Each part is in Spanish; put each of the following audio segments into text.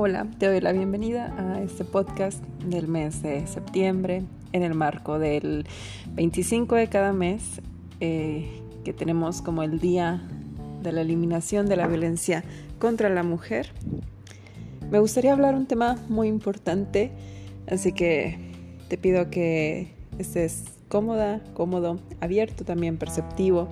Hola, te doy la bienvenida a este podcast del mes de septiembre en el marco del 25 de cada mes eh, que tenemos como el día de la eliminación de la violencia contra la mujer. Me gustaría hablar un tema muy importante, así que te pido que estés cómoda, cómodo, abierto también, perceptivo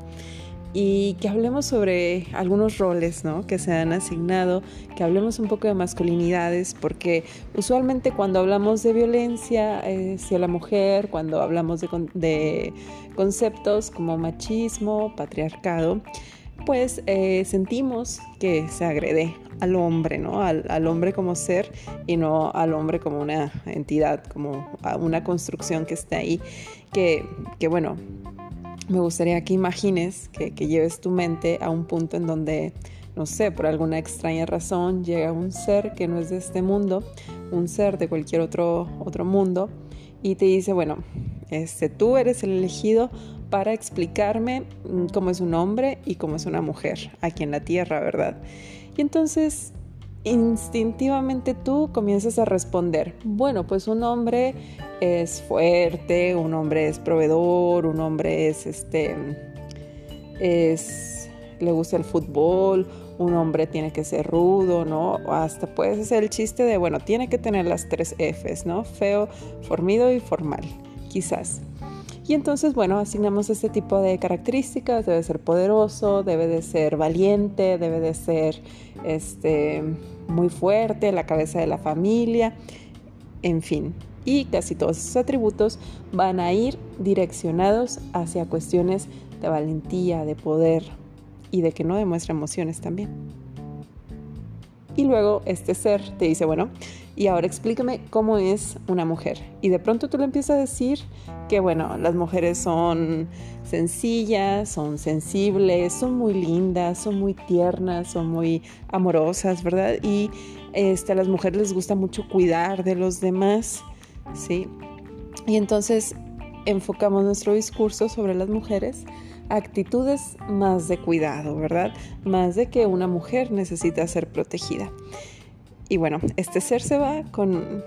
y que hablemos sobre algunos roles ¿no? que se han asignado, que hablemos un poco de masculinidades, porque usualmente cuando hablamos de violencia hacia la mujer, cuando hablamos de, conceptos como machismo, patriarcado, pues eh, sentimos que se agrede al hombre, ¿no? Al, al, hombre como ser y no al hombre como una entidad, como una construcción que está ahí, que, que bueno, me gustaría que imagines, que, lleves tu mente a un punto en donde, no sé, por alguna extraña razón llega un ser que no es de este mundo, un ser de cualquier otro, otro mundo, y te dice, bueno, este, tú eres el elegido para explicarme mm, cómo es un hombre y cómo es una mujer aquí en la tierra, ¿verdad? Y entonces instintivamente tú comienzas a responder, bueno, pues un hombre es fuerte, un hombre es proveedor, un hombre es este es le gusta el fútbol, un hombre tiene que ser rudo, ¿no? Hasta puedes hacer el chiste de, bueno, tiene que tener las tres Fs, ¿no? Feo, formido y formal, quizás. Y entonces, bueno, asignamos este tipo de características, debe ser poderoso, debe de ser valiente, debe de ser este, muy fuerte, la cabeza de la familia, en fin. Y casi todos esos atributos van a ir direccionados hacia cuestiones de valentía, de poder y de que no demuestra emociones también. Y luego este ser te dice, bueno, y ahora explícame cómo es una mujer. Y de pronto tú le empiezas a decir que, bueno, las mujeres son sencillas, son sensibles, son muy lindas, son muy tiernas, son muy amorosas, ¿verdad? Y este, a las mujeres les gusta mucho cuidar de los demás, ¿sí? Y entonces enfocamos nuestro discurso sobre las mujeres actitudes más de cuidado, ¿verdad? Más de que una mujer necesita ser protegida. Y bueno, este ser se va con,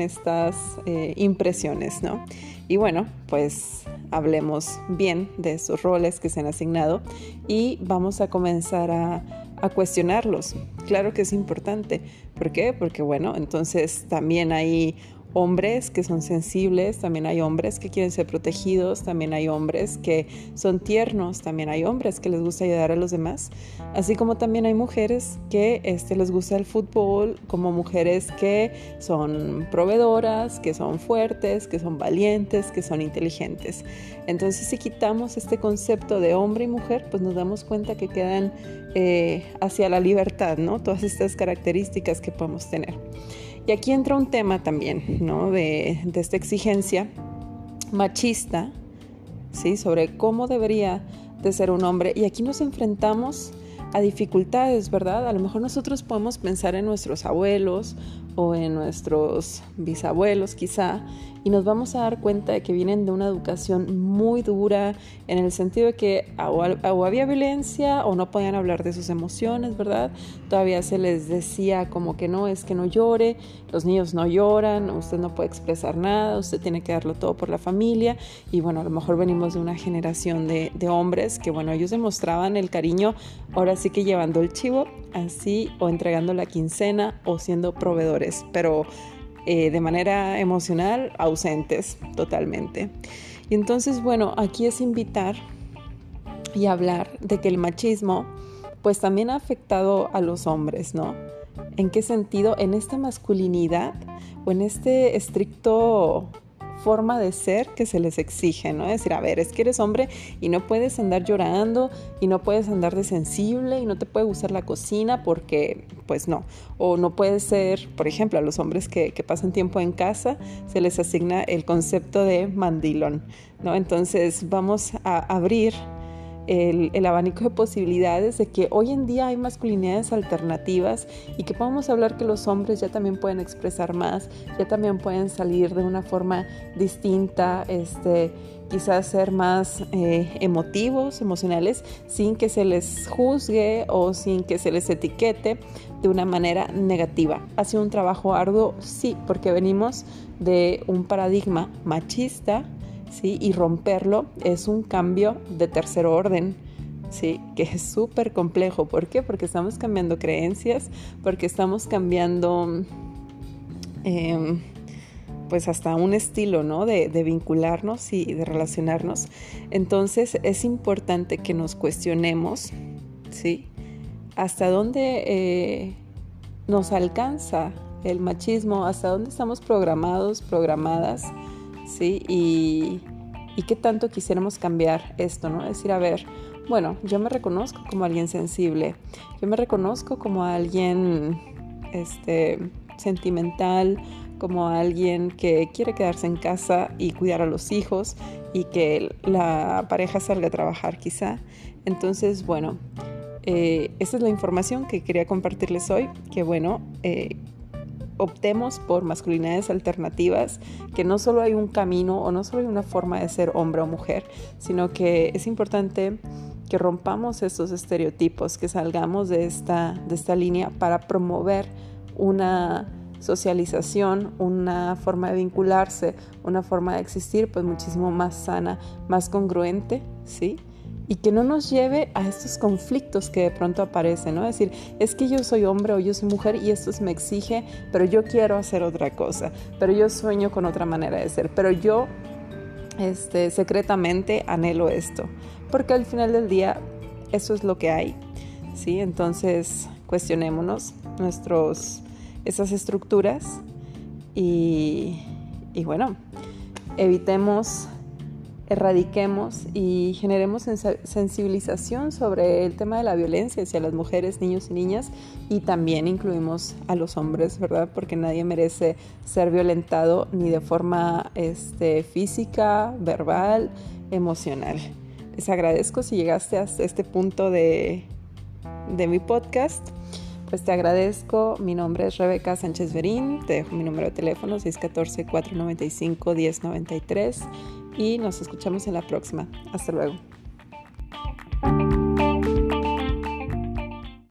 estas eh, impresiones, ¿no? Y bueno, pues hablemos bien de esos roles que se han asignado y vamos a comenzar a, a cuestionarlos. Claro que es importante. ¿Por qué? Porque bueno, entonces también hay hombres que son sensibles, también hay hombres que quieren ser protegidos, también hay hombres que son tiernos, también hay hombres que les gusta ayudar a los demás, así como también hay mujeres que este, les gusta el fútbol, como mujeres que son proveedoras, que son fuertes, que son valientes, que son inteligentes. Entonces si quitamos este concepto de hombre y mujer, pues nos damos cuenta que quedan eh, hacia la libertad, ¿no? Todas estas características que podemos tener. Y aquí entra un tema también, ¿no? De, esta exigencia machista, ¿sí? Sobre cómo debería de ser un hombre. Y aquí nos enfrentamos a dificultades, ¿verdad? A lo mejor nosotros podemos pensar en nuestros abuelos o en nuestros bisabuelos quizá y nos vamos a dar cuenta de que vienen de una educación muy dura en el sentido de que o, había violencia o no podían hablar de sus emociones, ¿verdad? Todavía se les decía como que no, es que no llore, los niños no lloran, usted no puede expresar nada, usted tiene que darlo todo por la familia y bueno, a lo mejor venimos de una generación de, de hombres que bueno, ellos demostraban el cariño ahora sí que llevando el chivo así o entregando la quincena o siendo proveedores, pero eh, de manera emocional ausentes totalmente. Y entonces, bueno, aquí es invitar y hablar de que el machismo pues también ha afectado a los hombres, ¿no? ¿En qué sentido? En esta masculinidad o en este estricto forma de ser que se les exige, ¿no? Es decir, a ver, es que eres hombre y no puedes andar llorando y no puedes andar de sensible y no te puede gustar la cocina porque, pues no. O no puede ser, por ejemplo, a los hombres que, que pasan tiempo en casa se les asigna el concepto de mandilón, ¿no? Entonces vamos a abrir el, abanico de posibilidades de que hoy en día hay masculinidades alternativas y que podemos hablar que los hombres ya también pueden expresar más, ya también pueden salir de una forma distinta, este, quizás ser más eh, emotivos, emocionales, sin que se les juzgue o sin que se les etiquete de una manera negativa. Ha sido un trabajo arduo, sí, porque venimos de un paradigma machista ¿sí? Y romperlo es un cambio de tercer orden, ¿sí? Que es súper complejo. ¿Por qué? Porque estamos cambiando creencias, porque estamos cambiando... Em, pues hasta un estilo, ¿no? De, vincularnos y de relacionarnos. Entonces es importante que nos cuestionemos, ¿sí? Hasta dónde eh, nos alcanza el machismo, hasta dónde estamos programados, programadas, ¿sí? Y, qué tanto quisiéramos cambiar esto, ¿no? Decir, a ver, bueno, yo me reconozco como alguien sensible, yo me reconozco como alguien este, sentimental, como alguien que quiere quedarse en casa y cuidar a los hijos y que la pareja salga a trabajar quizá. Entonces, bueno, eh, esa es la información que quería compartirles hoy, que bueno, eh, optemos por masculinidades alternativas, que no solo hay un camino o no solo hay una forma de ser hombre o mujer, sino que es importante que rompamos estos estereotipos, que salgamos de esta, de esta línea para promover una socialización, una forma de vincularse, una forma de existir pues muchísimo más sana, más congruente, ¿sí? Y que no nos lleve a estos conflictos que de pronto aparecen, ¿no? Es decir, es que yo soy hombre o yo soy mujer y esto me exige, pero yo quiero hacer otra cosa, pero yo sueño con otra manera de ser, pero yo este, secretamente anhelo esto, porque al final del día eso es lo que hay, ¿sí? Entonces cuestionémonos nuestros, esas estructuras y, y bueno, evitemos erradiquemos y generemos sensibilización sobre el tema de la violencia hacia las mujeres, niños y niñas y también incluimos a los hombres, ¿verdad? Porque nadie merece ser violentado ni de forma este, física, verbal, emocional. Les agradezco si llegaste hasta este punto de, de mi podcast. Pues te agradezco. Mi nombre es Rebeca Sánchez Verín. Te dejo mi número de teléfono 614-495-1093 y nos escuchamos en la próxima. Hasta luego.